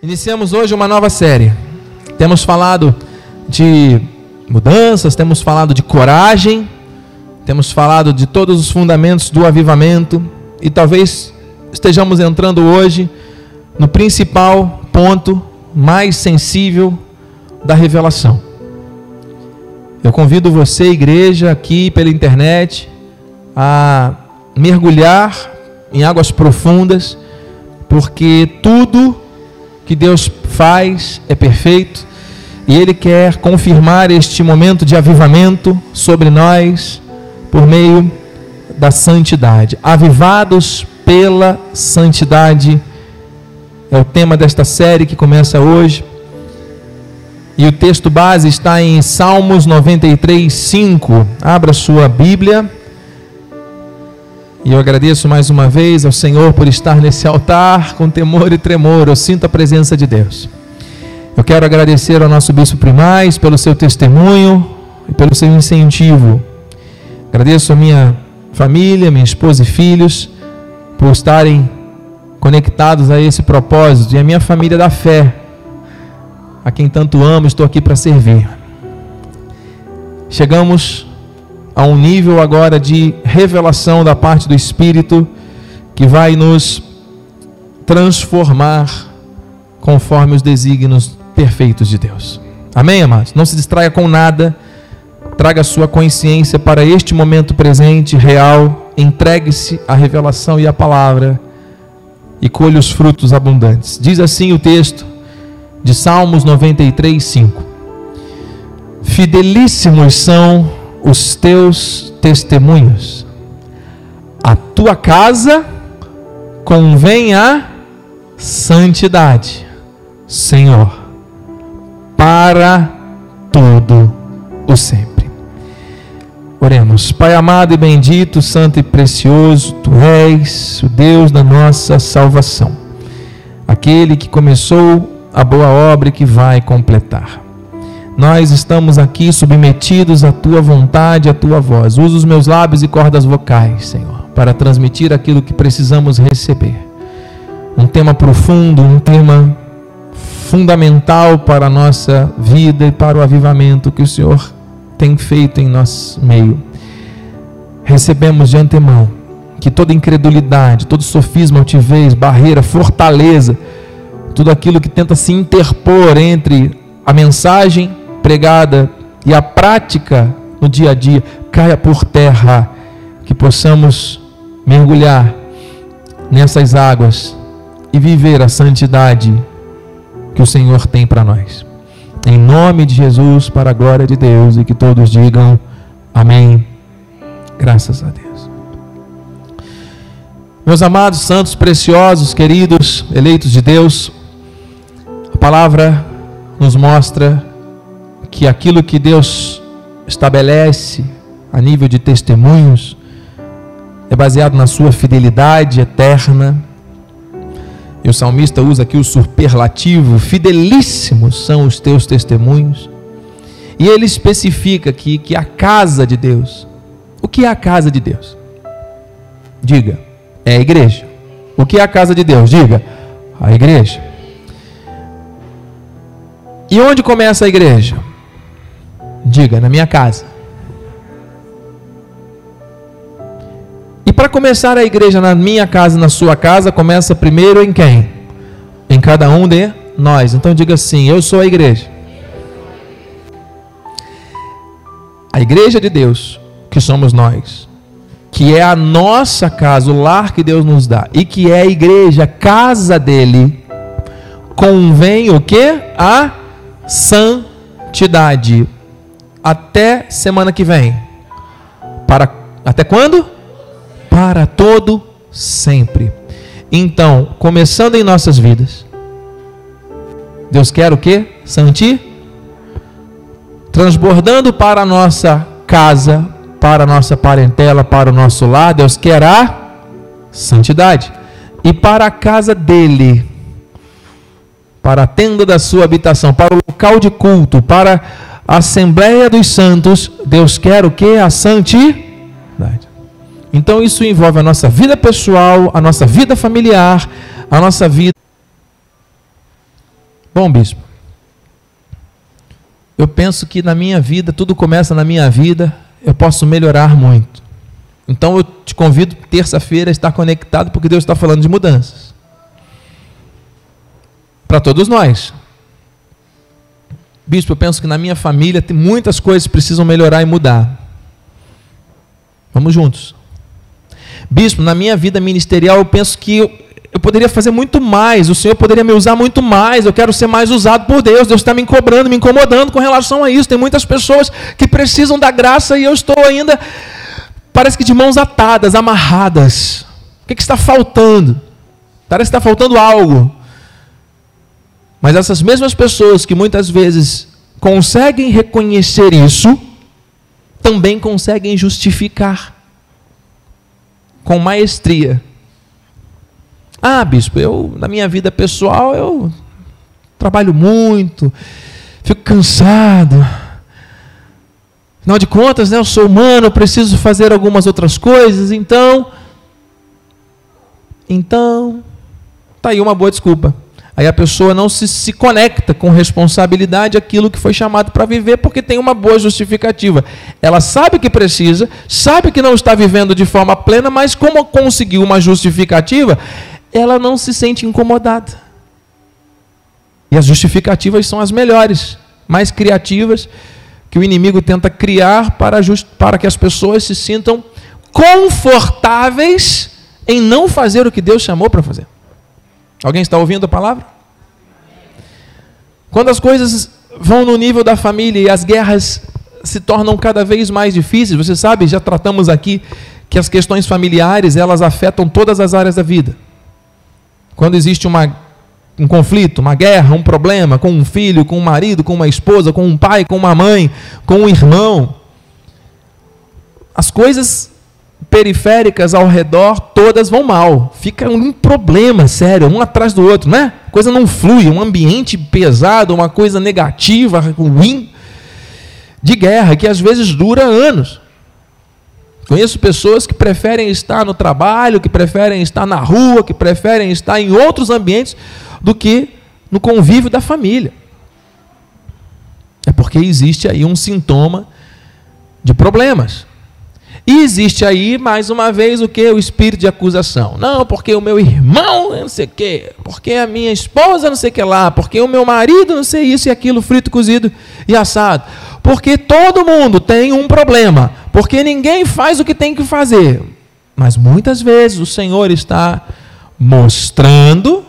Iniciamos hoje uma nova série. Temos falado de mudanças, temos falado de coragem, temos falado de todos os fundamentos do avivamento e talvez estejamos entrando hoje no principal ponto mais sensível da revelação. Eu convido você, igreja, aqui pela internet, a mergulhar em águas profundas, porque tudo que Deus faz é perfeito e Ele quer confirmar este momento de avivamento sobre nós por meio da santidade. Avivados pela santidade é o tema desta série que começa hoje. E o texto base está em Salmos 93, 5. Abra sua Bíblia. E eu agradeço mais uma vez ao Senhor por estar nesse altar com temor e tremor. Eu sinto a presença de Deus. Eu quero agradecer ao nosso bispo primaz pelo seu testemunho e pelo seu incentivo. Agradeço a minha família, minha esposa e filhos por estarem conectados a esse propósito e a minha família da fé, a quem tanto amo, estou aqui para servir. Chegamos a um nível agora de revelação da parte do Espírito que vai nos transformar conforme os desígnios perfeitos de Deus. Amém, amados? Não se distraia com nada. Traga sua consciência para este momento presente, real. Entregue-se à revelação e à palavra e colhe os frutos abundantes. Diz assim o texto de Salmos 93, 5. Fidelíssimos são os teus testemunhos. A tua casa convém a santidade, Senhor, para todo o sempre. Oremos, Pai amado e bendito, santo e precioso, tu és o Deus da nossa salvação, aquele que começou a boa obra e que vai completar. Nós estamos aqui submetidos à tua vontade, à tua voz. Usa os meus lábios e cordas vocais, Senhor, para transmitir aquilo que precisamos receber. Um tema profundo, um tema fundamental para a nossa vida e para o avivamento que o Senhor tem feito em nosso meio. Recebemos de antemão que toda incredulidade, todo sofisma, altivez, barreira, fortaleza, tudo aquilo que tenta se interpor entre a mensagem pregada e a prática no dia a dia caia por terra, que possamos mergulhar nessas águas e viver a santidade que o Senhor tem para nós. Em nome de Jesus, para a glória de Deus, e que todos digam amém. Graças a Deus. Meus amados, santos, preciosos, queridos, eleitos de Deus, a palavra nos mostra que aquilo que Deus estabelece a nível de testemunhos é baseado na sua fidelidade eterna. E o salmista usa aqui o superlativo: fidelíssimos são os teus testemunhos. E ele especifica aqui que a casa de Deus, o que é a casa de Deus? Diga, é a igreja. O que é a casa de Deus? Diga, a igreja. E onde começa a igreja? Diga, na minha casa. E para começar a igreja na minha casa, na sua casa, começa primeiro em quem? Em cada um de nós. Então diga assim: Eu sou a igreja. A igreja de Deus, que somos nós, que é a nossa casa, o lar que Deus nos dá, e que é a igreja, casa dele, convém o que? A santidade até semana que vem. Para até quando? Para todo sempre. Então, começando em nossas vidas, Deus quer o que? Santi? Transbordando para a nossa casa, para a nossa parentela, para o nosso lar, Deus quer a santidade. E para a casa dele, para a tenda da sua habitação, para o local de culto, para Assembleia dos Santos, Deus quer o que? A santidade. Então isso envolve a nossa vida pessoal, a nossa vida familiar, a nossa vida Bom, bispo, eu penso que na minha vida, tudo começa na minha vida, eu posso melhorar muito. Então eu te convido terça-feira a estar conectado, porque Deus está falando de mudanças. Para todos nós. Bispo, eu penso que na minha família tem muitas coisas que precisam melhorar e mudar. Vamos juntos. Bispo, na minha vida ministerial eu penso que eu, eu poderia fazer muito mais, o Senhor poderia me usar muito mais, eu quero ser mais usado por Deus, Deus está me cobrando, me incomodando com relação a isso. Tem muitas pessoas que precisam da graça e eu estou ainda, parece que de mãos atadas, amarradas. O que, que está faltando? Parece que está faltando algo. Mas essas mesmas pessoas que muitas vezes conseguem reconhecer isso, também conseguem justificar com maestria. Ah, bispo, eu na minha vida pessoal eu trabalho muito, fico cansado. Afinal de contas, né, eu sou humano, eu preciso fazer algumas outras coisas, então então tá aí uma boa desculpa. Aí a pessoa não se, se conecta com responsabilidade aquilo que foi chamado para viver, porque tem uma boa justificativa. Ela sabe que precisa, sabe que não está vivendo de forma plena, mas como conseguiu uma justificativa, ela não se sente incomodada. E as justificativas são as melhores, mais criativas, que o inimigo tenta criar para, just, para que as pessoas se sintam confortáveis em não fazer o que Deus chamou para fazer. Alguém está ouvindo a palavra? Quando as coisas vão no nível da família e as guerras se tornam cada vez mais difíceis, você sabe, já tratamos aqui que as questões familiares, elas afetam todas as áreas da vida. Quando existe uma, um conflito, uma guerra, um problema com um filho, com um marido, com uma esposa, com um pai, com uma mãe, com um irmão, as coisas periféricas ao redor, todas vão mal. Fica um problema sério, um atrás do outro, né? Coisa não flui, um ambiente pesado, uma coisa negativa, ruim, de guerra, que às vezes dura anos. Conheço pessoas que preferem estar no trabalho, que preferem estar na rua, que preferem estar em outros ambientes do que no convívio da família. É porque existe aí um sintoma de problemas. E existe aí, mais uma vez, o que? O espírito de acusação. Não, porque o meu irmão não sei o quê, porque a minha esposa não sei o que lá, porque o meu marido não sei isso e aquilo, frito, cozido e assado. Porque todo mundo tem um problema, porque ninguém faz o que tem que fazer. Mas muitas vezes o Senhor está mostrando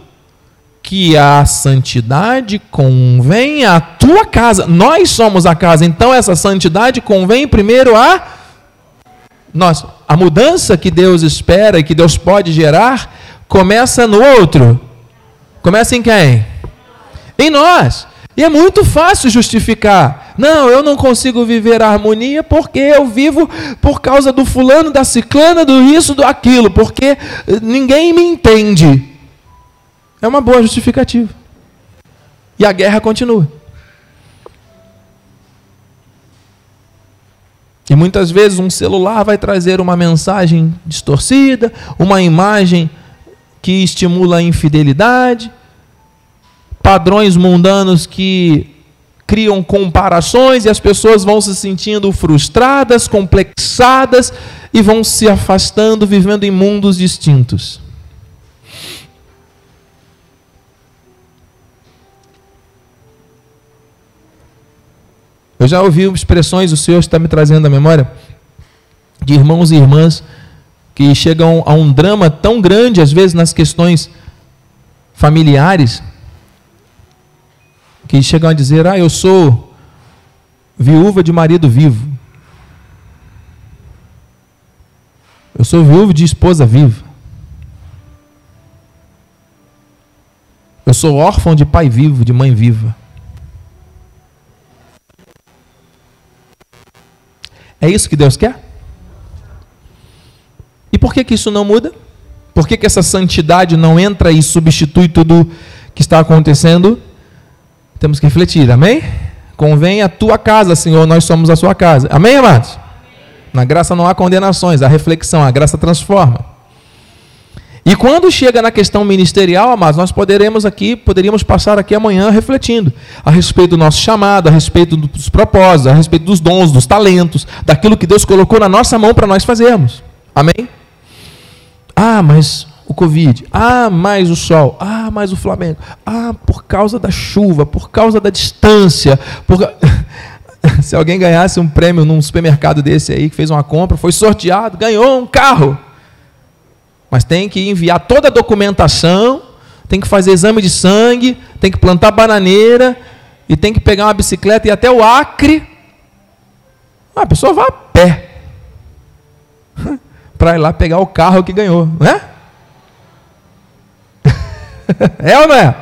que a santidade convém à tua casa. Nós somos a casa, então essa santidade convém primeiro a nós, a mudança que Deus espera e que Deus pode gerar começa no outro. Começa em quem? Em nós. E é muito fácil justificar. Não, eu não consigo viver a harmonia porque eu vivo por causa do fulano, da ciclana, do isso, do aquilo, porque ninguém me entende. É uma boa justificativa. E a guerra continua. E muitas vezes um celular vai trazer uma mensagem distorcida, uma imagem que estimula a infidelidade, padrões mundanos que criam comparações e as pessoas vão se sentindo frustradas, complexadas e vão se afastando, vivendo em mundos distintos. Eu já ouvi expressões, o Senhor está me trazendo à memória, de irmãos e irmãs que chegam a um drama tão grande, às vezes, nas questões familiares, que chegam a dizer: Ah, eu sou viúva de marido vivo. Eu sou viúva de esposa viva. Eu sou órfão de pai vivo, de mãe viva. É isso que Deus quer? E por que, que isso não muda? Por que, que essa santidade não entra e substitui tudo que está acontecendo? Temos que refletir, amém? Convém a tua casa, Senhor, nós somos a sua casa. Amém, amados? Na graça não há condenações, há reflexão, a graça transforma. E quando chega na questão ministerial, amados, nós poderemos aqui, poderíamos passar aqui amanhã refletindo a respeito do nosso chamado, a respeito dos propósitos, a respeito dos dons, dos talentos, daquilo que Deus colocou na nossa mão para nós fazermos. Amém? Ah, mas o Covid. Ah, mais o sol. Ah, mais o Flamengo. Ah, por causa da chuva, por causa da distância. Por... Se alguém ganhasse um prêmio num supermercado desse aí, que fez uma compra, foi sorteado, ganhou um carro. Mas tem que enviar toda a documentação, tem que fazer exame de sangue, tem que plantar bananeira e tem que pegar uma bicicleta e ir até o Acre. Ah, a pessoa vai a pé para ir lá pegar o carro que ganhou, não é? é ou não é?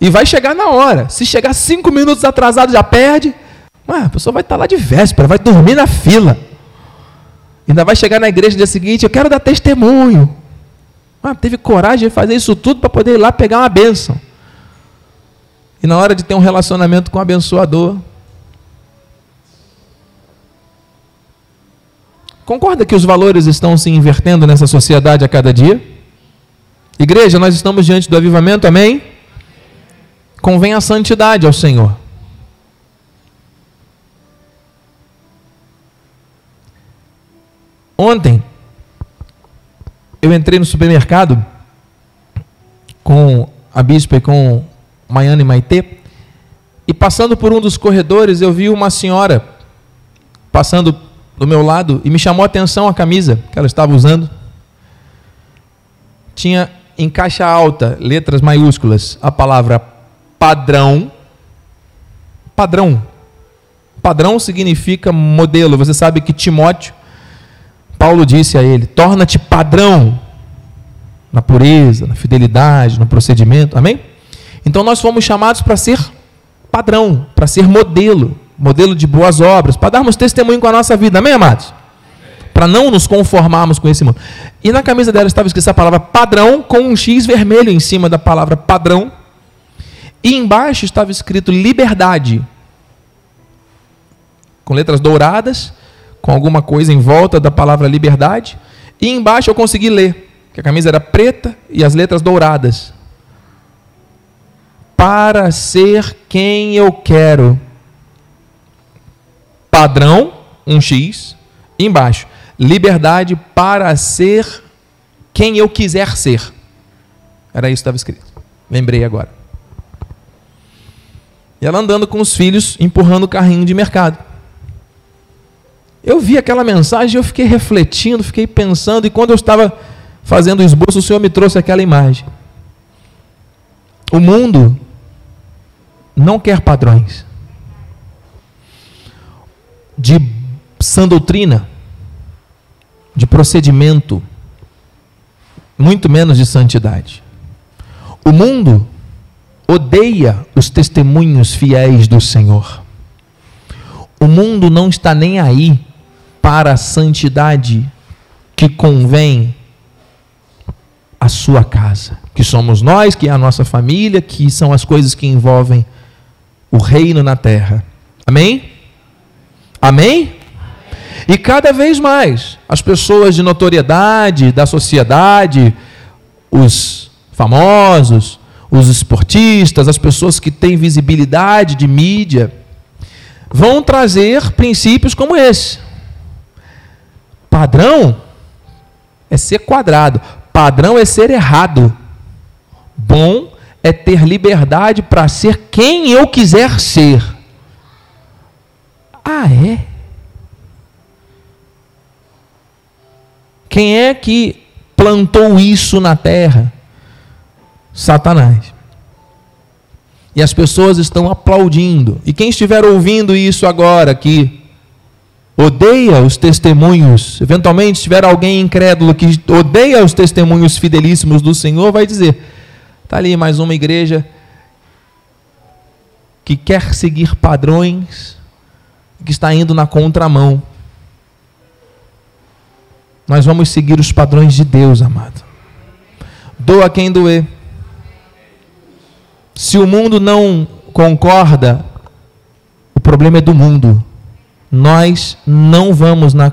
E vai chegar na hora. Se chegar cinco minutos atrasado, já perde. Ué, a pessoa vai estar lá de véspera, vai dormir na fila. Ainda vai chegar na igreja no dia seguinte, eu quero dar testemunho. Ah, teve coragem de fazer isso tudo para poder ir lá pegar uma bênção. E na hora de ter um relacionamento com o abençoador. Concorda que os valores estão se invertendo nessa sociedade a cada dia? Igreja, nós estamos diante do avivamento, amém? Convém a santidade ao Senhor. Ontem, eu entrei no supermercado com a bispa e com Maiana e Maitê, e passando por um dos corredores, eu vi uma senhora passando do meu lado e me chamou a atenção a camisa que ela estava usando. Tinha em caixa alta, letras maiúsculas, a palavra padrão. Padrão. Padrão significa modelo. Você sabe que Timóteo Paulo disse a ele: torna-te padrão na pureza, na fidelidade, no procedimento. Amém? Então nós fomos chamados para ser padrão, para ser modelo, modelo de boas obras, para darmos testemunho com a nossa vida. Amém, amados? Para não nos conformarmos com esse mundo. E na camisa dela estava escrita a palavra padrão com um X vermelho em cima da palavra padrão. E embaixo estava escrito liberdade, com letras douradas com alguma coisa em volta da palavra liberdade. E embaixo eu consegui ler, que a camisa era preta e as letras douradas. Para ser quem eu quero. Padrão, um X. Embaixo, liberdade para ser quem eu quiser ser. Era isso que estava escrito. Lembrei agora. E ela andando com os filhos, empurrando o carrinho de mercado. Eu vi aquela mensagem, eu fiquei refletindo, fiquei pensando, e quando eu estava fazendo o esboço, o Senhor me trouxe aquela imagem. O mundo não quer padrões de sã doutrina, de procedimento, muito menos de santidade. O mundo odeia os testemunhos fiéis do Senhor. O mundo não está nem aí para a santidade que convém à sua casa, que somos nós, que é a nossa família, que são as coisas que envolvem o reino na terra. Amém? Amém? E cada vez mais as pessoas de notoriedade da sociedade, os famosos, os esportistas, as pessoas que têm visibilidade de mídia, vão trazer princípios como esse. Padrão é ser quadrado, padrão é ser errado. Bom é ter liberdade para ser quem eu quiser ser. Ah, é? Quem é que plantou isso na terra? Satanás. E as pessoas estão aplaudindo. E quem estiver ouvindo isso agora aqui, odeia os testemunhos, eventualmente, se tiver alguém incrédulo que odeia os testemunhos fidelíssimos do Senhor, vai dizer: está ali mais uma igreja que quer seguir padrões, que está indo na contramão. Nós vamos seguir os padrões de Deus, amado. Doa quem doer. Se o mundo não concorda, o problema é do mundo nós não vamos na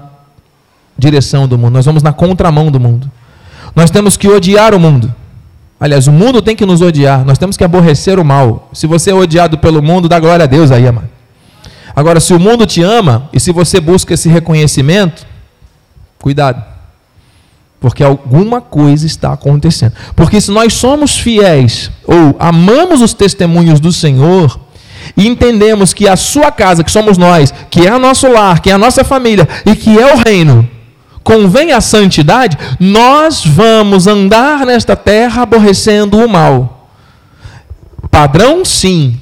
direção do mundo, nós vamos na contramão do mundo. Nós temos que odiar o mundo. Aliás, o mundo tem que nos odiar. Nós temos que aborrecer o mal. Se você é odiado pelo mundo, dá glória a Deus aí, amado. Agora, se o mundo te ama e se você busca esse reconhecimento, cuidado. Porque alguma coisa está acontecendo. Porque se nós somos fiéis ou amamos os testemunhos do Senhor e entendemos que a sua casa, que somos nós, que é o nosso lar, que é a nossa família e que é o reino, convém a santidade, nós vamos andar nesta terra aborrecendo o mal. Padrão, sim.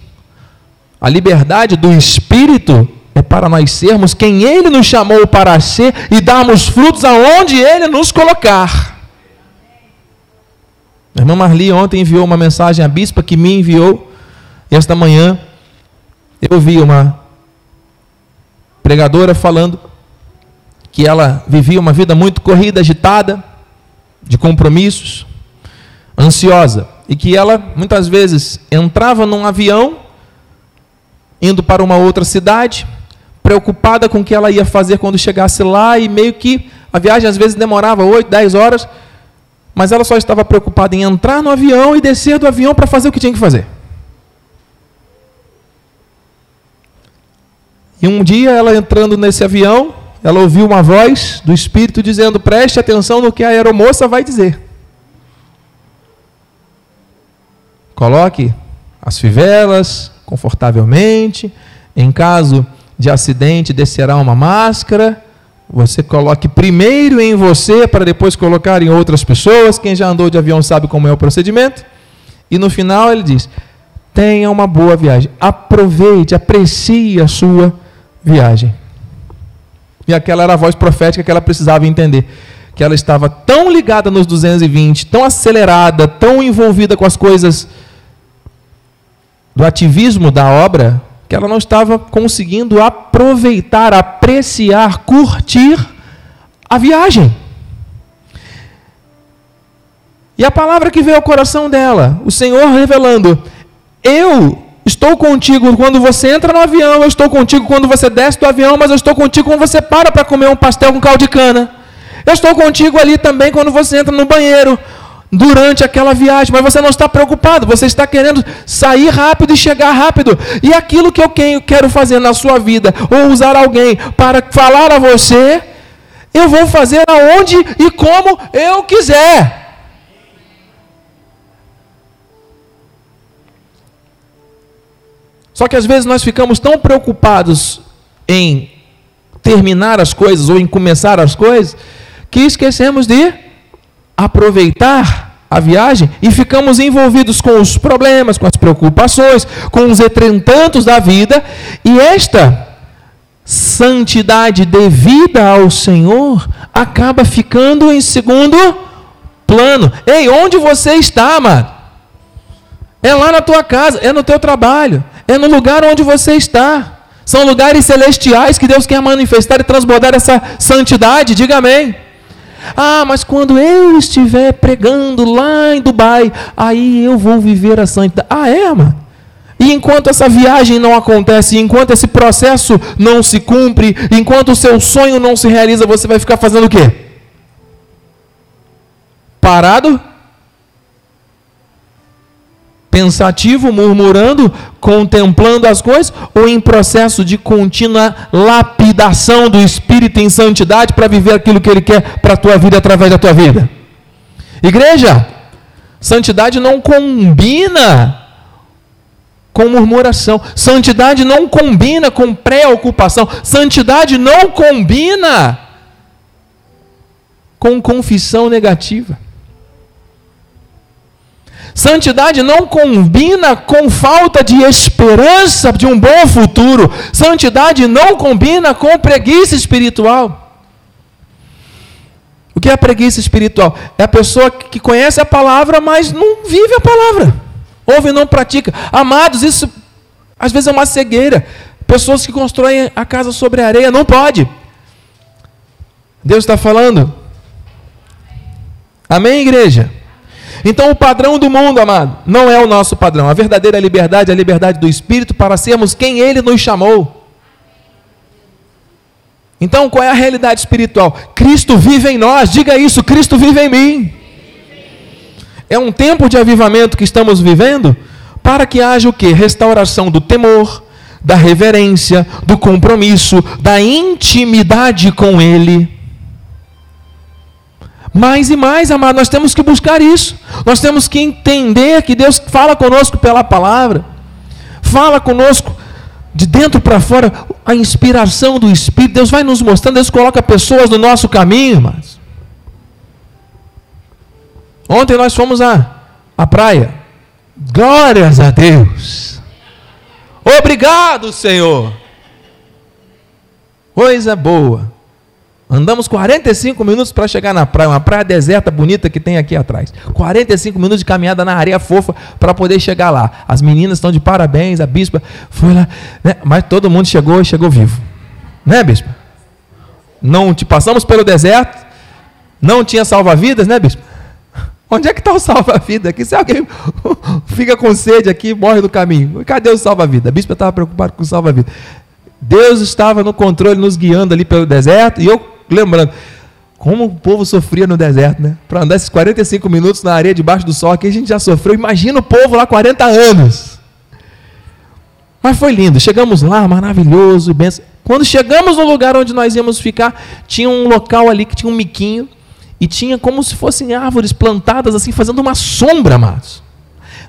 A liberdade do espírito é para nós sermos quem ele nos chamou para ser e darmos frutos aonde ele nos colocar. A irmã Marli ontem enviou uma mensagem à bispa que me enviou. Esta manhã eu vi uma pregadora falando que ela vivia uma vida muito corrida, agitada, de compromissos, ansiosa, e que ela muitas vezes entrava num avião indo para uma outra cidade, preocupada com o que ela ia fazer quando chegasse lá e meio que a viagem às vezes demorava 8, 10 horas, mas ela só estava preocupada em entrar no avião e descer do avião para fazer o que tinha que fazer. E um dia ela entrando nesse avião, ela ouviu uma voz do Espírito dizendo: preste atenção no que a aeromoça vai dizer. Coloque as fivelas confortavelmente. Em caso de acidente, descerá uma máscara. Você coloque primeiro em você para depois colocar em outras pessoas. Quem já andou de avião sabe como é o procedimento. E no final ele diz: tenha uma boa viagem. Aproveite, aprecie a sua viagem. E aquela era a voz profética que ela precisava entender. Que ela estava tão ligada nos 220, tão acelerada, tão envolvida com as coisas do ativismo da obra, que ela não estava conseguindo aproveitar, apreciar, curtir a viagem. E a palavra que veio ao coração dela, o Senhor revelando: Eu Estou contigo quando você entra no avião, eu estou contigo quando você desce do avião, mas eu estou contigo quando você para para comer um pastel com caldo de cana. Eu estou contigo ali também quando você entra no banheiro durante aquela viagem, mas você não está preocupado, você está querendo sair rápido e chegar rápido. E aquilo que eu quero fazer na sua vida, ou usar alguém para falar a você, eu vou fazer aonde e como eu quiser. Só que às vezes nós ficamos tão preocupados em terminar as coisas ou em começar as coisas que esquecemos de aproveitar a viagem e ficamos envolvidos com os problemas, com as preocupações, com os entretantos da vida, e esta santidade devida ao Senhor acaba ficando em segundo plano. Ei, onde você está, amado? É lá na tua casa, é no teu trabalho, é no lugar onde você está. São lugares celestiais que Deus quer manifestar e transbordar essa santidade. Diga amém. Ah, mas quando eu estiver pregando lá em Dubai, aí eu vou viver a santidade. Ah, é, mano? E enquanto essa viagem não acontece, enquanto esse processo não se cumpre, enquanto o seu sonho não se realiza, você vai ficar fazendo o quê? Parado? Pensativo, murmurando, contemplando as coisas, ou em processo de contínua lapidação do Espírito em santidade para viver aquilo que Ele quer para a tua vida através da tua vida? Igreja, santidade não combina com murmuração, santidade não combina com preocupação, santidade não combina com confissão negativa. Santidade não combina com falta de esperança de um bom futuro. Santidade não combina com preguiça espiritual. O que é preguiça espiritual? É a pessoa que conhece a palavra, mas não vive a palavra. Ouve e não pratica. Amados, isso às vezes é uma cegueira. Pessoas que constroem a casa sobre a areia, não pode. Deus está falando. Amém, igreja? Então, o padrão do mundo, amado, não é o nosso padrão. A verdadeira liberdade é a liberdade do Espírito para sermos quem Ele nos chamou. Então, qual é a realidade espiritual? Cristo vive em nós. Diga isso: Cristo vive em mim. É um tempo de avivamento que estamos vivendo para que haja o que? Restauração do temor, da reverência, do compromisso, da intimidade com Ele. Mais e mais, amado, nós temos que buscar isso. Nós temos que entender que Deus fala conosco pela palavra, fala conosco de dentro para fora, a inspiração do Espírito. Deus vai nos mostrando, Deus coloca pessoas no nosso caminho, mas Ontem nós fomos à, à praia. Glórias a Deus. Obrigado, Senhor. Coisa boa. Andamos 45 minutos para chegar na praia, uma praia deserta bonita que tem aqui atrás. 45 minutos de caminhada na areia fofa para poder chegar lá. As meninas estão de parabéns, a bispa foi lá, né? mas todo mundo chegou e chegou vivo. Né, bispa? Não te passamos pelo deserto, não tinha salva-vidas, né, bispa? Onde é que está o salva-vida aqui? Se alguém fica com sede aqui, morre no caminho. Cadê o salva-vida? A bispa estava preocupada com o salva-vida. Deus estava no controle, nos guiando ali pelo deserto, e eu lembrando, como o povo sofria no deserto, né? Para andar esses 45 minutos na areia debaixo do sol, aqui a gente já sofreu. Imagina o povo lá 40 anos. Mas foi lindo. Chegamos lá, maravilhoso, benção. Quando chegamos no lugar onde nós íamos ficar, tinha um local ali que tinha um miquinho e tinha como se fossem árvores plantadas assim, fazendo uma sombra, amados.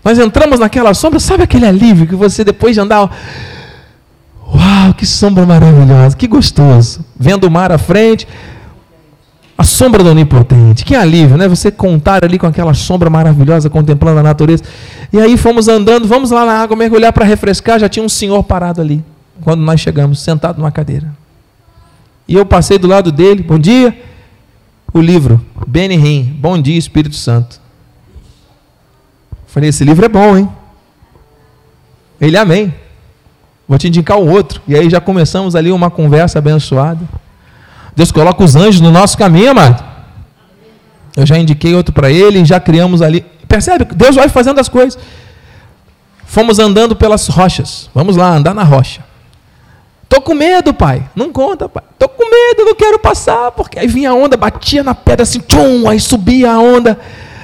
Nós entramos naquela sombra, sabe aquele alívio que você depois de andar Uau, que sombra maravilhosa, que gostoso. Vendo o mar à frente, a sombra do onipotente. Que alívio, né? Você contar ali com aquela sombra maravilhosa, contemplando a natureza. E aí fomos andando, vamos lá na água mergulhar para refrescar. Já tinha um senhor parado ali, quando nós chegamos, sentado numa cadeira. E eu passei do lado dele, bom dia. O livro, Benny Hinn, Bom Dia Espírito Santo. Falei, esse livro é bom, hein? Ele, amém. Vou te indicar o outro. E aí já começamos ali uma conversa abençoada. Deus coloca os anjos no nosso caminho, amado. Eu já indiquei outro para ele, já criamos ali. Percebe? Deus vai fazendo as coisas. Fomos andando pelas rochas. Vamos lá, andar na rocha. Tô com medo, pai. Não conta, pai. Tô com medo, não quero passar. Porque aí vinha a onda, batia na pedra assim, tchum, aí subia a onda.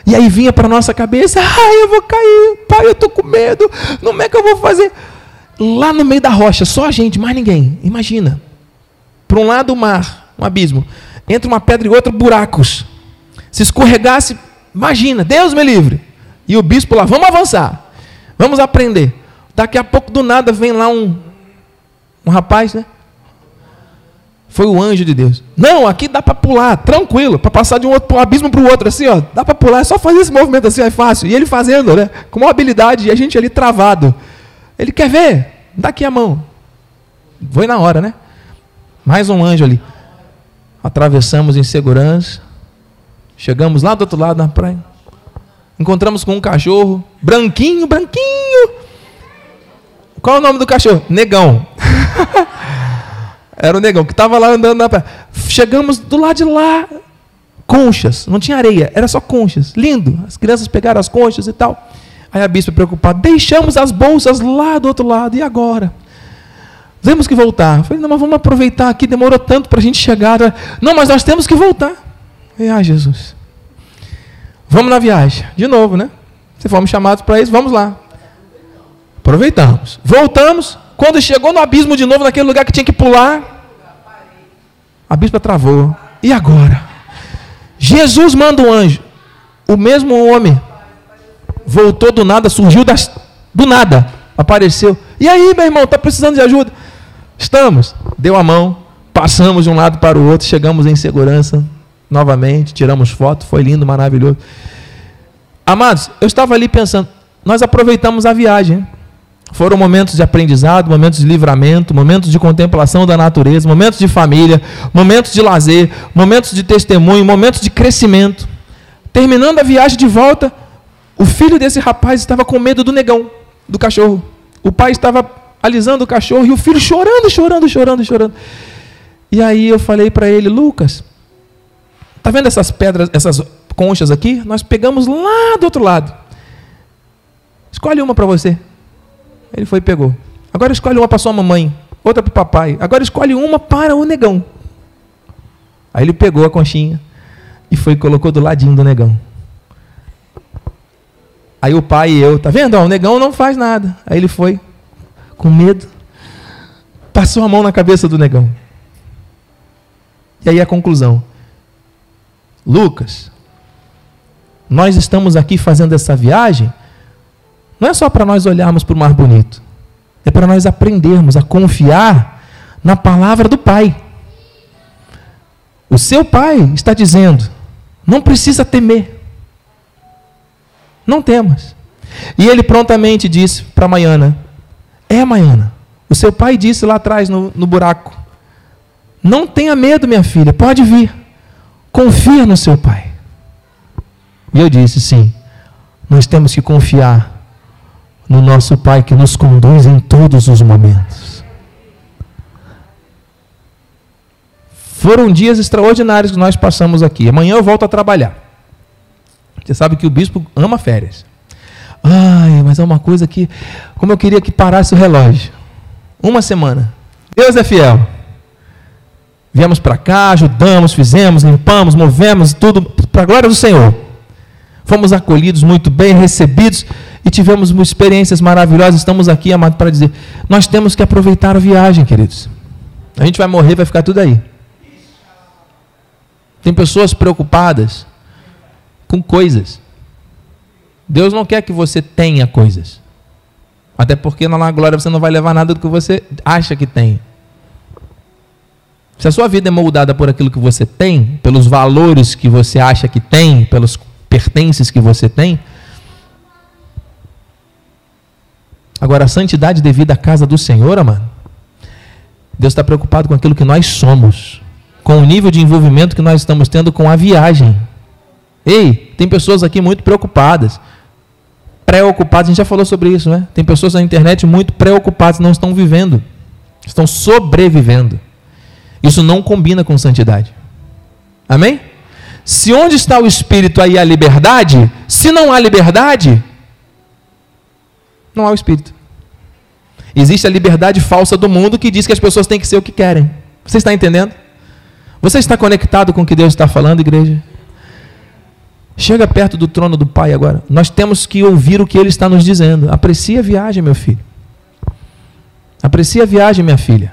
E aí vinha para nossa cabeça, ai, eu vou cair, pai, eu tô com medo. Como é que eu vou fazer? Lá no meio da rocha, só a gente, mais ninguém. Imagina. Para um lado o mar, um abismo. Entre uma pedra e outra, buracos. Se escorregasse, imagina, Deus me livre. E o bispo lá, vamos avançar. Vamos aprender. Daqui a pouco, do nada, vem lá um, um rapaz, né? Foi o anjo de Deus. Não, aqui dá para pular, tranquilo, para passar de um outro um abismo para o outro, assim, ó. Dá para pular, é só fazer esse movimento assim, é fácil. E ele fazendo, né? Com uma habilidade, e a gente ali travado. Ele quer ver, dá aqui a mão. Foi na hora, né? Mais um anjo ali. Atravessamos em segurança. Chegamos lá do outro lado da praia. Encontramos com um cachorro, branquinho, branquinho. Qual é o nome do cachorro? Negão. Era o negão que estava lá andando na praia. Chegamos do lado de lá, conchas, não tinha areia, era só conchas. Lindo. As crianças pegaram as conchas e tal. Aí a bispa preocupada, deixamos as bolsas lá do outro lado, e agora? Temos que voltar. Eu falei, não, mas vamos aproveitar aqui, demorou tanto para a gente chegar. Não, mas nós temos que voltar. falei, ah, Jesus. Vamos na viagem. De novo, né? Se fomos chamados para isso, vamos lá. Aproveitamos. Voltamos. Quando chegou no abismo de novo, naquele lugar que tinha que pular, a bispa travou. E agora? Jesus manda um anjo. O mesmo homem voltou do nada, surgiu das, do nada, apareceu. E aí, meu irmão, está precisando de ajuda? Estamos. Deu a mão, passamos de um lado para o outro, chegamos em segurança novamente, tiramos foto, foi lindo, maravilhoso. Amados, eu estava ali pensando, nós aproveitamos a viagem. Foram momentos de aprendizado, momentos de livramento, momentos de contemplação da natureza, momentos de família, momentos de lazer, momentos de testemunho, momentos de crescimento. Terminando a viagem de volta, o filho desse rapaz estava com medo do negão, do cachorro. O pai estava alisando o cachorro e o filho chorando, chorando, chorando, chorando. E aí eu falei para ele, Lucas, tá vendo essas pedras, essas conchas aqui? Nós pegamos lá do outro lado. Escolhe uma para você. Ele foi e pegou. Agora escolhe uma para sua mamãe, outra para o papai. Agora escolhe uma para o negão. Aí ele pegou a conchinha e foi e colocou do ladinho do negão. Aí o pai e eu, tá vendo? Ó, o negão não faz nada. Aí ele foi, com medo, passou a mão na cabeça do negão. E aí a conclusão. Lucas, nós estamos aqui fazendo essa viagem, não é só para nós olharmos para o mar bonito, é para nós aprendermos a confiar na palavra do Pai. O seu pai está dizendo: não precisa temer. Não temas. E ele prontamente disse para Maiana: É, Maiana, o seu pai disse lá atrás no, no buraco: Não tenha medo, minha filha, pode vir. Confia no seu pai. E eu disse: Sim, nós temos que confiar no nosso pai que nos conduz em todos os momentos. Foram dias extraordinários que nós passamos aqui. Amanhã eu volto a trabalhar. Você sabe que o bispo ama férias. Ai, mas é uma coisa que. Como eu queria que parasse o relógio. Uma semana. Deus é fiel. Viemos para cá, ajudamos, fizemos, limpamos, movemos, tudo para a glória do Senhor. Fomos acolhidos muito bem, recebidos e tivemos experiências maravilhosas. Estamos aqui, amado, para dizer: nós temos que aproveitar a viagem, queridos. A gente vai morrer, vai ficar tudo aí. Tem pessoas preocupadas com coisas. Deus não quer que você tenha coisas. Até porque na glória você não vai levar nada do que você acha que tem. Se a sua vida é moldada por aquilo que você tem, pelos valores que você acha que tem, pelos pertences que você tem. Agora, a santidade devida à casa do Senhor, mano. Deus está preocupado com aquilo que nós somos com o nível de envolvimento que nós estamos tendo com a viagem. Ei, tem pessoas aqui muito preocupadas, preocupadas, a gente já falou sobre isso, né? Tem pessoas na internet muito preocupadas, não estão vivendo, estão sobrevivendo. Isso não combina com santidade. Amém? Se onde está o espírito aí a liberdade, se não há liberdade, não há o espírito. Existe a liberdade falsa do mundo que diz que as pessoas têm que ser o que querem. Você está entendendo? Você está conectado com o que Deus está falando, igreja? Chega perto do trono do Pai agora. Nós temos que ouvir o que Ele está nos dizendo. Aprecie a viagem, meu filho. Aprecie a viagem, minha filha.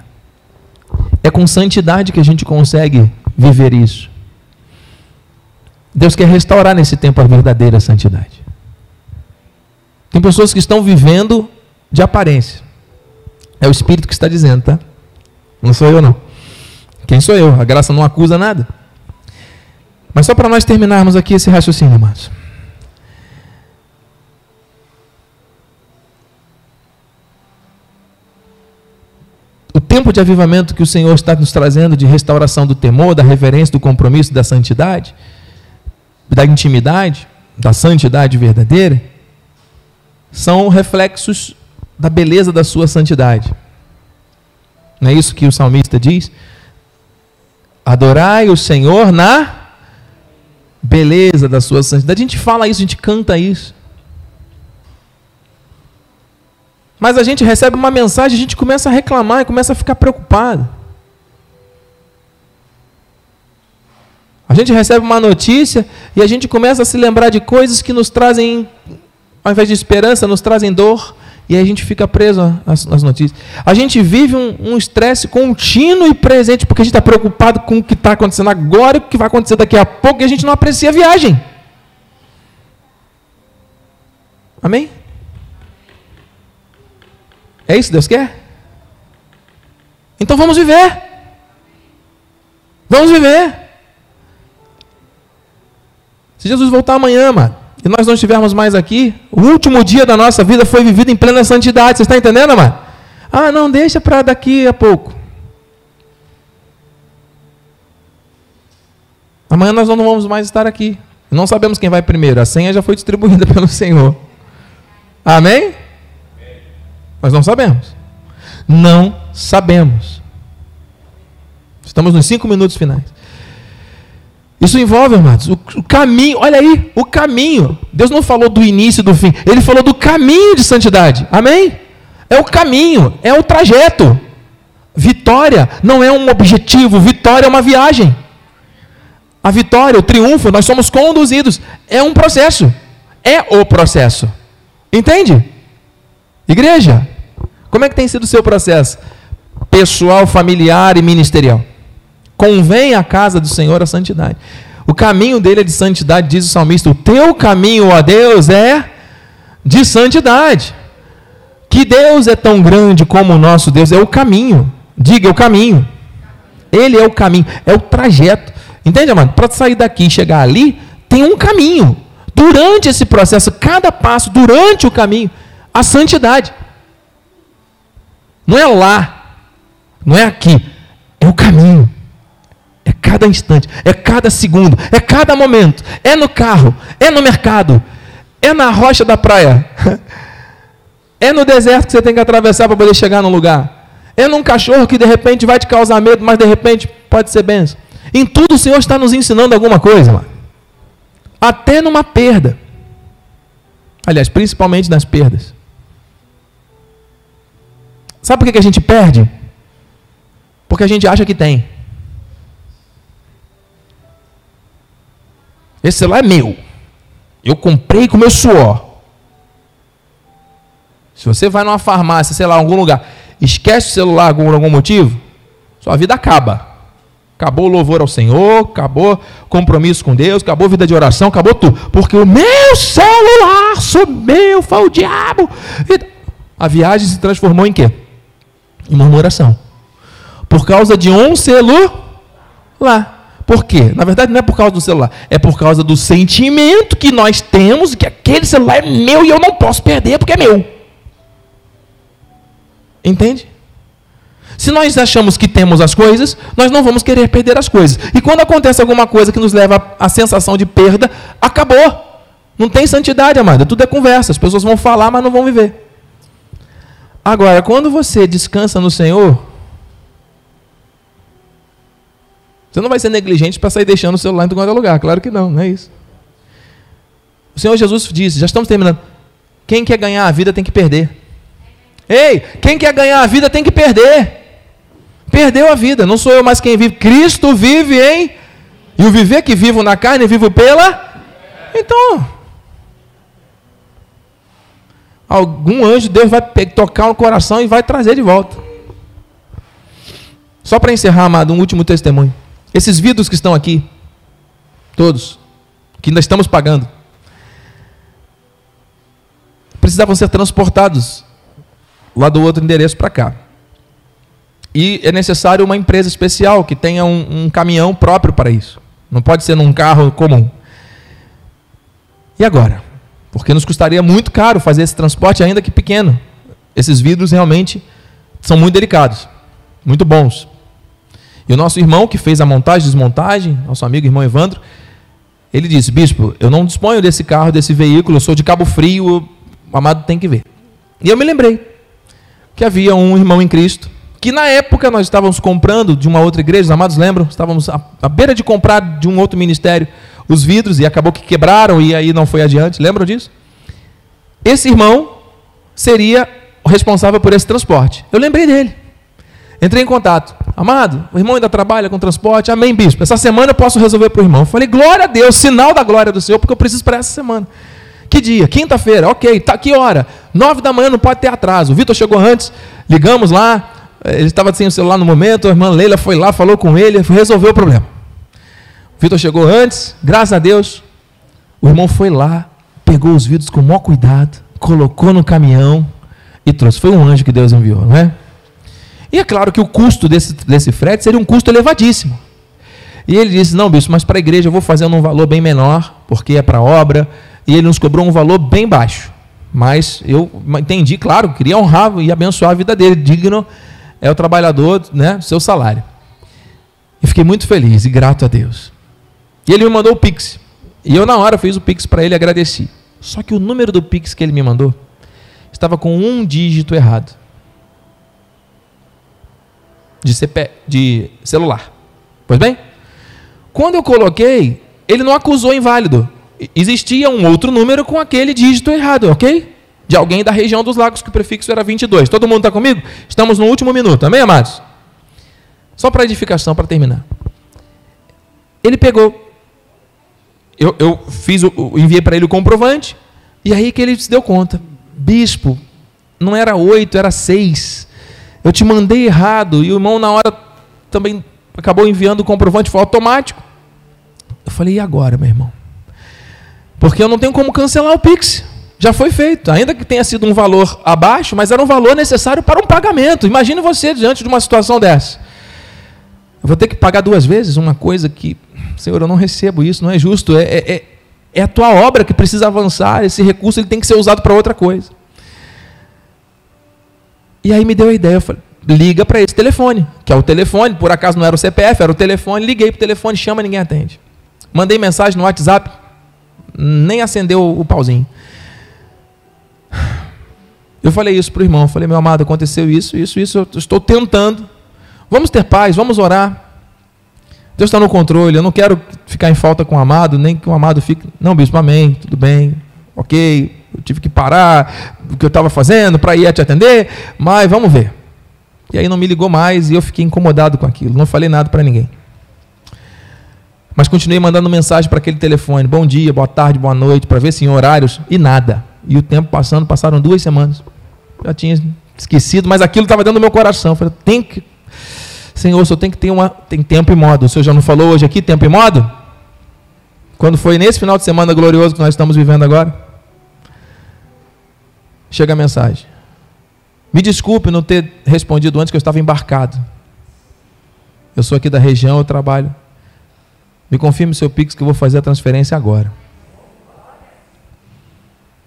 É com santidade que a gente consegue viver isso. Deus quer restaurar nesse tempo a verdadeira santidade. Tem pessoas que estão vivendo de aparência. É o Espírito que está dizendo, tá? Não sou eu, não. Quem sou eu? A graça não acusa nada. Mas só para nós terminarmos aqui esse raciocínio, amados. O tempo de avivamento que o Senhor está nos trazendo de restauração do temor, da reverência, do compromisso, da santidade, da intimidade, da santidade verdadeira, são reflexos da beleza da sua santidade. Não é isso que o salmista diz? Adorai o Senhor na beleza da sua santidade. A gente fala isso, a gente canta isso. Mas a gente recebe uma mensagem, a gente começa a reclamar e começa a ficar preocupado. A gente recebe uma notícia e a gente começa a se lembrar de coisas que nos trazem, ao invés de esperança, nos trazem dor. E a gente fica preso às, às notícias. A gente vive um estresse um contínuo e presente, porque a gente está preocupado com o que está acontecendo agora e o que vai acontecer daqui a pouco, e a gente não aprecia a viagem. Amém? É isso que Deus quer? Então vamos viver. Vamos viver. Se Jesus voltar amanhã, mano e nós não estivermos mais aqui, o último dia da nossa vida foi vivido em plena santidade. Você está entendendo, amado? Ah, não, deixa para daqui a pouco. Amanhã nós não vamos mais estar aqui. Não sabemos quem vai primeiro. A senha já foi distribuída pelo Senhor. Amém? Nós não sabemos. Não sabemos. Estamos nos cinco minutos finais. Isso envolve, amados, o, o, caminho, olha aí, o caminho. Deus não falou do início e do fim, ele falou do caminho de santidade. Amém? É o caminho, é o trajeto. Vitória não é um objetivo, vitória é uma viagem. A vitória, o triunfo, nós somos conduzidos, é um processo, é o processo. Entende? Igreja, como é que tem sido o seu processo? Pessoal, familiar e ministerial. Convém à casa do Senhor a santidade. O caminho dele é de santidade, diz o salmista. O teu caminho, ó Deus, é de santidade. Que Deus é tão grande como o nosso Deus, é o caminho. Diga, é o caminho. Ele é o caminho, é o trajeto. Entende, amado? Para sair daqui e chegar ali, tem um caminho. Durante esse processo, cada passo, durante o caminho, a santidade. Não é lá, não é aqui, é o caminho. Cada instante, é cada segundo, é cada momento. É no carro, é no mercado, é na rocha da praia. É no deserto que você tem que atravessar para poder chegar no lugar. É num cachorro que de repente vai te causar medo, mas de repente pode ser benção. Em tudo o Senhor está nos ensinando alguma coisa, mano. Até numa perda. Aliás, principalmente nas perdas. Sabe por que a gente perde? Porque a gente acha que tem. Esse celular é meu. Eu comprei com meu suor. Se você vai numa farmácia, sei lá, em algum lugar, esquece o celular por algum motivo, sua vida acaba. Acabou o louvor ao Senhor, acabou compromisso com Deus, acabou vida de oração, acabou tudo. Porque o meu celular sumiu, foi o diabo. A viagem se transformou em quê? Em murmuração. Por causa de um celular. Por quê? Na verdade, não é por causa do celular, é por causa do sentimento que nós temos que aquele celular é meu e eu não posso perder porque é meu. Entende? Se nós achamos que temos as coisas, nós não vamos querer perder as coisas. E quando acontece alguma coisa que nos leva à sensação de perda, acabou. Não tem santidade, amada. Tudo é conversa. As pessoas vão falar, mas não vão viver. Agora, quando você descansa no Senhor, Você não vai ser negligente para sair deixando o celular em todo lugar. Claro que não, não é isso. O Senhor Jesus disse, já estamos terminando. Quem quer ganhar a vida tem que perder. Ei, quem quer ganhar a vida tem que perder. Perdeu a vida, não sou eu mais quem vive. Cristo vive em. E o viver que vivo na carne, vivo pela. Então. Algum anjo, Deus vai tocar no coração e vai trazer de volta. Só para encerrar, amado, um último testemunho. Esses vidros que estão aqui, todos, que ainda estamos pagando, precisavam ser transportados lá do outro endereço para cá. E é necessário uma empresa especial que tenha um, um, caminhão próprio para isso. Não pode ser num carro comum. E agora? Porque nos custaria muito caro fazer esse transporte, ainda que pequeno. Esses vidros realmente são muito delicados, muito bons. E o nosso irmão que fez a montagem, desmontagem, nosso amigo irmão Evandro, ele disse: Bispo, eu não disponho desse carro, desse veículo, eu sou de Cabo Frio, o amado tem que ver. E eu me lembrei que havia um irmão em Cristo, que na época nós estávamos comprando de uma outra igreja, os amados lembram? Estávamos à, à beira de comprar de um outro ministério os vidros e acabou que quebraram e aí não foi adiante. Lembram disso? Esse irmão seria o responsável por esse transporte. Eu lembrei dele. Entrei em contato. Amado, o irmão ainda trabalha com transporte? Amém, bispo. Essa semana eu posso resolver para o irmão. Eu falei, glória a Deus, sinal da glória do Senhor, porque eu preciso para essa semana. Que dia? Quinta-feira, ok. Tá, que hora? Nove da manhã não pode ter atraso. O Vitor chegou antes, ligamos lá. Ele estava sem o celular no momento, a irmã Leila foi lá, falou com ele, resolveu o problema. O Vitor chegou antes, graças a Deus. O irmão foi lá, pegou os vidros com o maior cuidado, colocou no caminhão e trouxe. Foi um anjo que Deus enviou, não é? E é claro que o custo desse, desse frete seria um custo elevadíssimo. E ele disse: Não, bispo, mas para a igreja eu vou fazer um valor bem menor, porque é para obra. E ele nos cobrou um valor bem baixo. Mas eu entendi, claro, queria honrar e abençoar a vida dele. Digno é o trabalhador, né, seu salário. E fiquei muito feliz e grato a Deus. E ele me mandou o Pix. E eu, na hora, fiz o Pix para ele e agradeci. Só que o número do Pix que ele me mandou estava com um dígito errado de, CP, de celular. Pois bem, quando eu coloquei, ele não acusou inválido. Existia um outro número com aquele dígito errado, ok? De alguém da região dos lagos que o prefixo era 22. Todo mundo está comigo? Estamos no último minuto, amém, amados? Só para edificação, para terminar. Ele pegou, eu, eu fiz o, enviei para ele o comprovante, E aí que ele se deu conta: Bispo, não era oito, era seis. Eu te mandei errado. E o irmão, na hora, também acabou enviando o comprovante, foi automático. Eu falei: E agora, meu irmão? Porque eu não tenho como cancelar o Pix. Já foi feito, ainda que tenha sido um valor abaixo, mas era um valor necessário para um pagamento. Imagine você diante de uma situação dessa. Eu vou ter que pagar duas vezes uma coisa que, Senhor, eu não recebo isso, não é justo. É, é, é, é a tua obra que precisa avançar, esse recurso ele tem que ser usado para outra coisa. E aí me deu a ideia, eu falei, liga para esse telefone, que é o telefone, por acaso não era o CPF, era o telefone, liguei para o telefone, chama, ninguém atende. Mandei mensagem no WhatsApp, nem acendeu o pauzinho. Eu falei isso para o irmão, falei, meu amado, aconteceu isso, isso, isso, eu estou tentando. Vamos ter paz, vamos orar. Deus está no controle, eu não quero ficar em falta com o amado, nem que o amado fique. Não, bispo, amém, tudo bem, ok, eu tive que parar o que eu estava fazendo para ir te atender, mas vamos ver. E aí não me ligou mais e eu fiquei incomodado com aquilo, não falei nada para ninguém. Mas continuei mandando mensagem para aquele telefone: bom dia, boa tarde, boa noite, para ver se em horários, e nada. E o tempo passando, passaram duas semanas. Já tinha esquecido, mas aquilo estava dentro do meu coração. Eu falei, tem que. Senhor, o senhor tem que ter uma, tem tempo e modo. O senhor já não falou hoje aqui, tempo e modo? Quando foi nesse final de semana glorioso que nós estamos vivendo agora? Chega a mensagem. Me desculpe não ter respondido antes que eu estava embarcado. Eu sou aqui da região, eu trabalho. Me confirme seu Pix que eu vou fazer a transferência agora.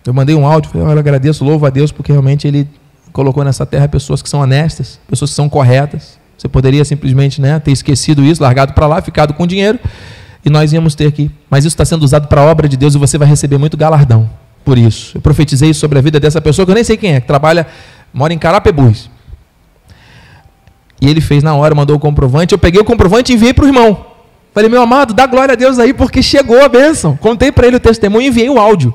Eu mandei um áudio, falei, olha, agradeço, louvo a Deus, porque realmente Ele colocou nessa terra pessoas que são honestas, pessoas que são corretas. Você poderia simplesmente né, ter esquecido isso, largado para lá, ficado com dinheiro, e nós íamos ter aqui. Mas isso está sendo usado para a obra de Deus e você vai receber muito galardão por isso. Eu profetizei sobre a vida dessa pessoa, que eu nem sei quem é, que trabalha, mora em Carapebus. E ele fez na hora, mandou o comprovante. Eu peguei o comprovante e enviei para o irmão. Falei, meu amado, dá glória a Deus aí, porque chegou a bênção. Contei para ele o testemunho e enviei o áudio.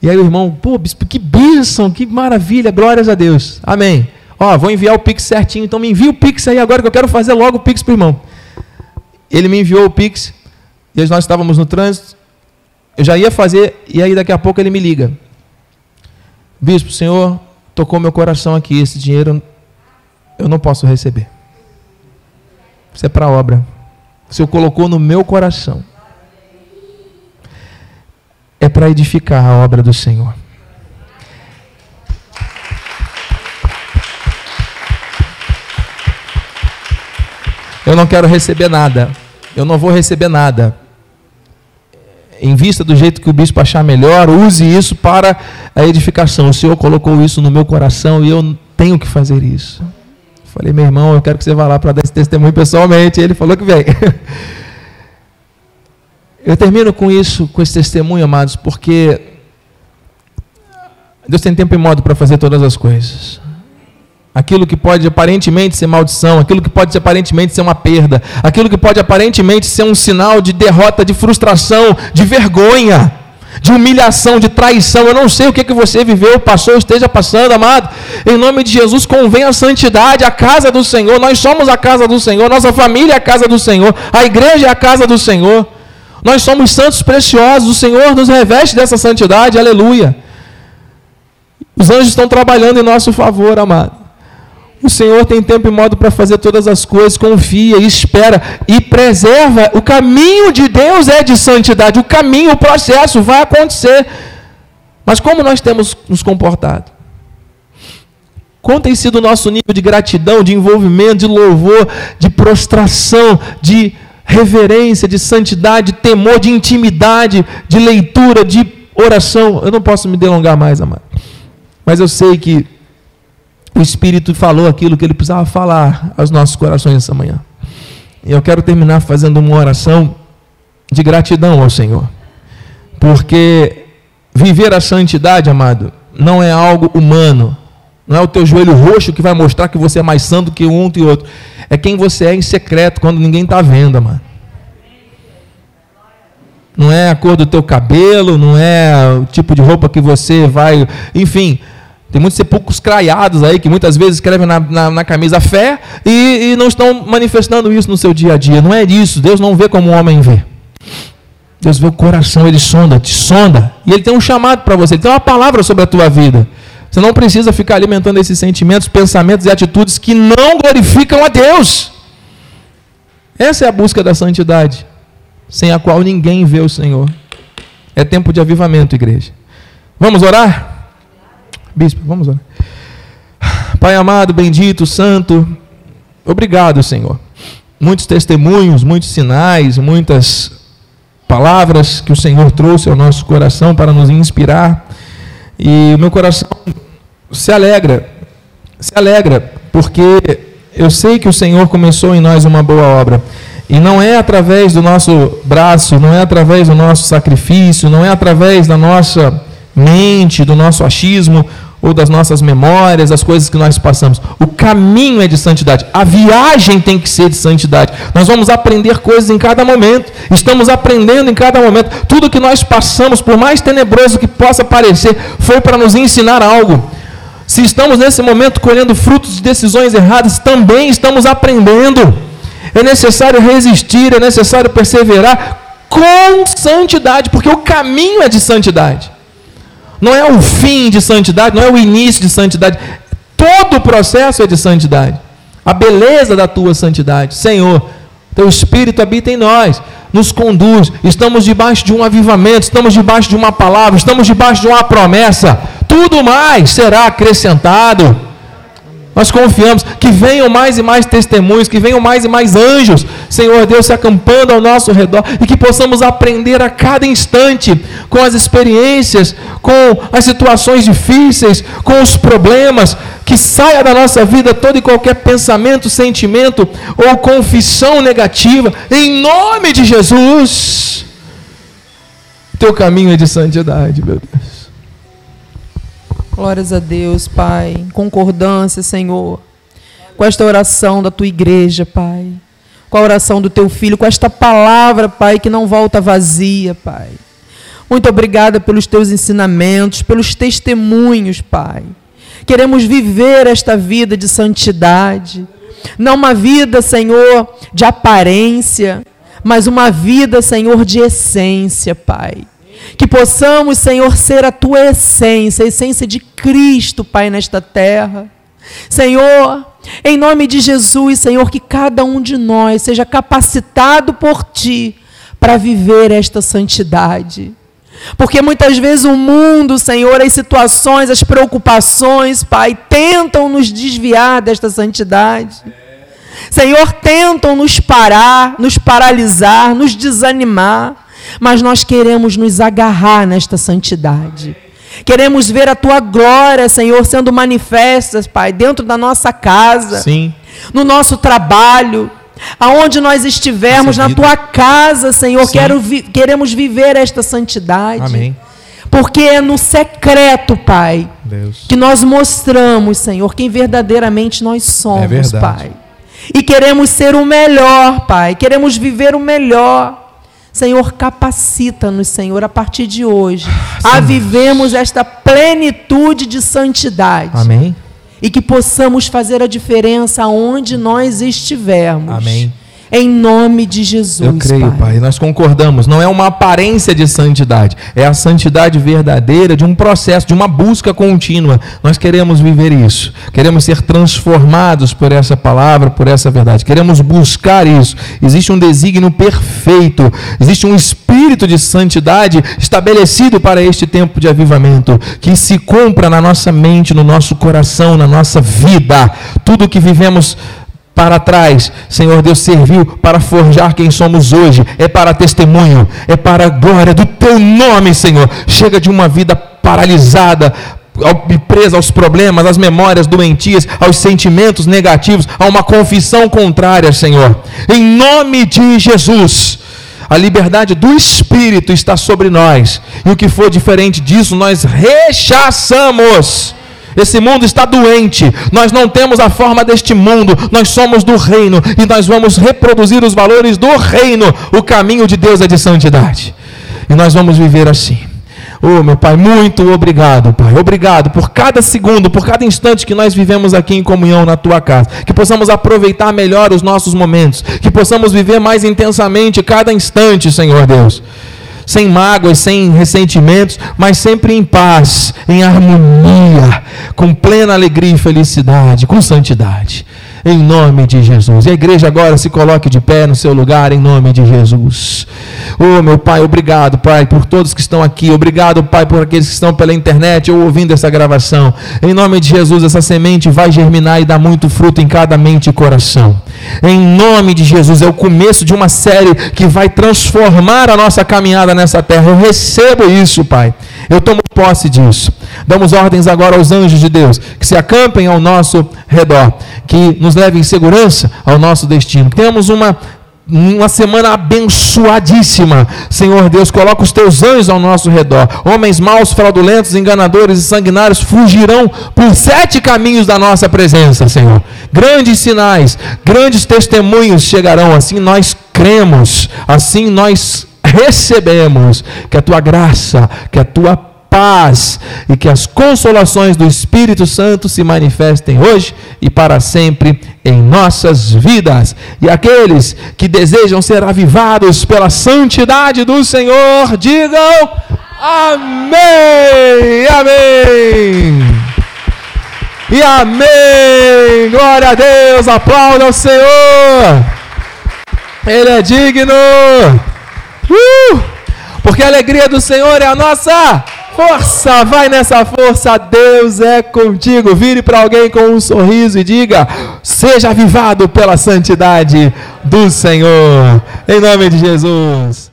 E aí o irmão, pô, bispo, que bênção, que maravilha, glórias a Deus. Amém. Ó, vou enviar o Pix certinho, então me envia o Pix aí agora que eu quero fazer logo o Pix para o irmão. Ele me enviou o Pix, e nós estávamos no trânsito, eu já ia fazer, e aí daqui a pouco ele me liga. Bispo, senhor tocou meu coração aqui, esse dinheiro eu não posso receber. Isso é para obra. O senhor colocou no meu coração é para edificar a obra do Senhor. Eu não quero receber nada. Eu não vou receber nada. Em vista do jeito que o bispo achar melhor, use isso para a edificação. O Senhor colocou isso no meu coração e eu tenho que fazer isso. Falei, meu irmão, eu quero que você vá lá para dar esse testemunho pessoalmente. Ele falou que vem. Eu termino com isso, com esse testemunho, amados, porque Deus tem tempo e modo para fazer todas as coisas. Aquilo que pode aparentemente ser maldição, aquilo que pode aparentemente ser uma perda, aquilo que pode aparentemente ser um sinal de derrota, de frustração, de vergonha, de humilhação, de traição. Eu não sei o que, que você viveu, passou, esteja passando, amado. Em nome de Jesus, convém a santidade, a casa do Senhor. Nós somos a casa do Senhor, nossa família é a casa do Senhor, a igreja é a casa do Senhor. Nós somos santos preciosos, o Senhor nos reveste dessa santidade, aleluia. Os anjos estão trabalhando em nosso favor, amado. O Senhor tem tempo e modo para fazer todas as coisas, confia, espera e preserva. O caminho de Deus é de santidade, o caminho, o processo vai acontecer. Mas como nós temos nos comportado? Qual tem sido o nosso nível de gratidão, de envolvimento, de louvor, de prostração, de reverência, de santidade, de temor, de intimidade, de leitura, de oração. Eu não posso me delongar mais, amado. Mas eu sei que o Espírito falou aquilo que ele precisava falar aos nossos corações essa manhã. E eu quero terminar fazendo uma oração de gratidão ao Senhor. Porque viver a santidade, amado, não é algo humano. Não é o teu joelho roxo que vai mostrar que você é mais santo que um e outro é quem você é em secreto, quando ninguém está vendo, mano. Não é a cor do teu cabelo, não é o tipo de roupa que você vai. Enfim, tem muitos sepulcros craiados aí que muitas vezes escrevem na, na, na camisa fé e, e, não estão manifestando isso no seu dia a dia. Não é isso. Deus não vê como o homem vê. Deus vê o coração, Ele sonda, te sonda. E Ele tem um chamado para você, Ele tem uma palavra sobre a tua vida. Você não precisa ficar alimentando esses sentimentos, pensamentos e atitudes que não glorificam a Deus. Essa é a busca da santidade, sem a qual ninguém vê o Senhor. É tempo de avivamento, igreja. Vamos orar? Bispo, vamos orar. Pai amado, bendito, santo, obrigado, Senhor. Muitos testemunhos, muitos sinais, muitas palavras que o Senhor trouxe ao nosso coração para nos inspirar. E o meu coração se alegra, se alegra, porque eu sei que o Senhor começou em nós uma boa obra. E não é através do nosso braço, não é através do nosso sacrifício, não é através da nossa mente, do nosso achismo ou das nossas memórias, das coisas que nós passamos. O caminho é de santidade. A viagem tem que ser de santidade. Nós vamos aprender coisas em cada momento. Estamos aprendendo em cada momento. Tudo que nós passamos, por mais tenebroso que possa parecer, foi para nos ensinar algo. Se estamos nesse momento colhendo frutos de decisões erradas, também estamos aprendendo. É necessário resistir, é necessário perseverar com santidade, porque o caminho é de santidade. Não é o fim de santidade, não é o início de santidade. Todo o processo é de santidade. A beleza da tua santidade. Senhor, teu Espírito habita em nós, nos conduz. Estamos debaixo de um avivamento, estamos debaixo de uma palavra, estamos debaixo de uma promessa. Tudo mais será acrescentado. Nós confiamos que venham mais e mais testemunhos, que venham mais e mais anjos, Senhor Deus, se acampando ao nosso redor e que possamos aprender a cada instante com as experiências, com as situações difíceis, com os problemas, que saia da nossa vida todo e qualquer pensamento, sentimento ou confissão negativa, em nome de Jesus. Teu caminho é de santidade, meu Deus. Glórias a Deus, Pai. Concordância, Senhor, com esta oração da tua igreja, Pai. Com a oração do teu filho, com esta palavra, Pai, que não volta vazia, Pai. Muito obrigada pelos teus ensinamentos, pelos testemunhos, Pai. Queremos viver esta vida de santidade. Não uma vida, Senhor, de aparência, mas uma vida, Senhor, de essência, Pai. Que possamos, Senhor, ser a tua essência, a essência de Cristo, Pai, nesta terra. Senhor, em nome de Jesus, Senhor, que cada um de nós seja capacitado por Ti para viver esta santidade. Porque muitas vezes o mundo, Senhor, as situações, as preocupações, Pai, tentam nos desviar desta santidade. Senhor, tentam nos parar, nos paralisar, nos desanimar mas nós queremos nos agarrar nesta santidade. Queremos ver a tua glória, Senhor, sendo manifesta, Pai, dentro da nossa casa, Sim. no nosso trabalho, aonde nós estivermos, na tua casa, Senhor, quero vi queremos viver esta santidade. Amém. Porque é no secreto, Pai, Deus. que nós mostramos, Senhor, quem verdadeiramente nós somos, é Pai. E queremos ser o melhor, Pai. Queremos viver o melhor. Senhor, capacita-nos, Senhor, a partir de hoje, ah, a vivemos esta plenitude de santidade. Amém. E que possamos fazer a diferença onde nós estivermos. Amém. Em nome de Jesus. Eu creio, Pai. pai. Nós concordamos. Não é uma aparência de santidade. É a santidade verdadeira de um processo, de uma busca contínua. Nós queremos viver isso. Queremos ser transformados por essa palavra, por essa verdade. Queremos buscar isso. Existe um desígnio perfeito. Existe um espírito de santidade estabelecido para este tempo de avivamento. Que se cumpra na nossa mente, no nosso coração, na nossa vida. Tudo que vivemos para trás, Senhor Deus, serviu para forjar quem somos hoje, é para testemunho, é para a glória do teu nome, Senhor. Chega de uma vida paralisada, presa aos problemas, às memórias doentias, aos sentimentos negativos, a uma confissão contrária, Senhor. Em nome de Jesus. A liberdade do Espírito está sobre nós. E o que for diferente disso, nós rechaçamos. Esse mundo está doente. Nós não temos a forma deste mundo. Nós somos do reino e nós vamos reproduzir os valores do reino. O caminho de Deus é de santidade. E nós vamos viver assim. Oh, meu Pai, muito obrigado, Pai. Obrigado por cada segundo, por cada instante que nós vivemos aqui em comunhão na tua casa. Que possamos aproveitar melhor os nossos momentos. Que possamos viver mais intensamente cada instante, Senhor Deus. Sem mágoas, sem ressentimentos, mas sempre em paz, em harmonia, com plena alegria e felicidade, com santidade em nome de Jesus. E a igreja agora se coloque de pé no seu lugar, em nome de Jesus. Oh, meu Pai, obrigado, Pai, por todos que estão aqui. Obrigado, Pai, por aqueles que estão pela internet ou ouvindo essa gravação. Em nome de Jesus, essa semente vai germinar e dar muito fruto em cada mente e coração. Em nome de Jesus, é o começo de uma série que vai transformar a nossa caminhada nessa terra. Eu recebo isso, Pai. Eu tomo posse disso. Damos ordens agora aos anjos de Deus que se acampem ao nosso redor, que nos levem em segurança ao nosso destino. Temos uma uma semana abençoadíssima. Senhor Deus, coloca os teus anjos ao nosso redor. Homens maus, fraudulentos, enganadores e sanguinários fugirão por sete caminhos da nossa presença, Senhor. Grandes sinais, grandes testemunhos chegarão. Assim nós cremos, assim nós recebemos que a tua graça, que a tua paz e que as consolações do Espírito Santo se manifestem hoje e para sempre em nossas vidas. E aqueles que desejam ser avivados pela santidade do Senhor, digam amém. Amém. E amém. Glória a Deus. Aplauda ao Senhor. Ele é digno. Uh! Porque a alegria do Senhor é a nossa força, vai nessa força, Deus é contigo. Vire para alguém com um sorriso e diga: seja avivado pela santidade do Senhor, em nome de Jesus.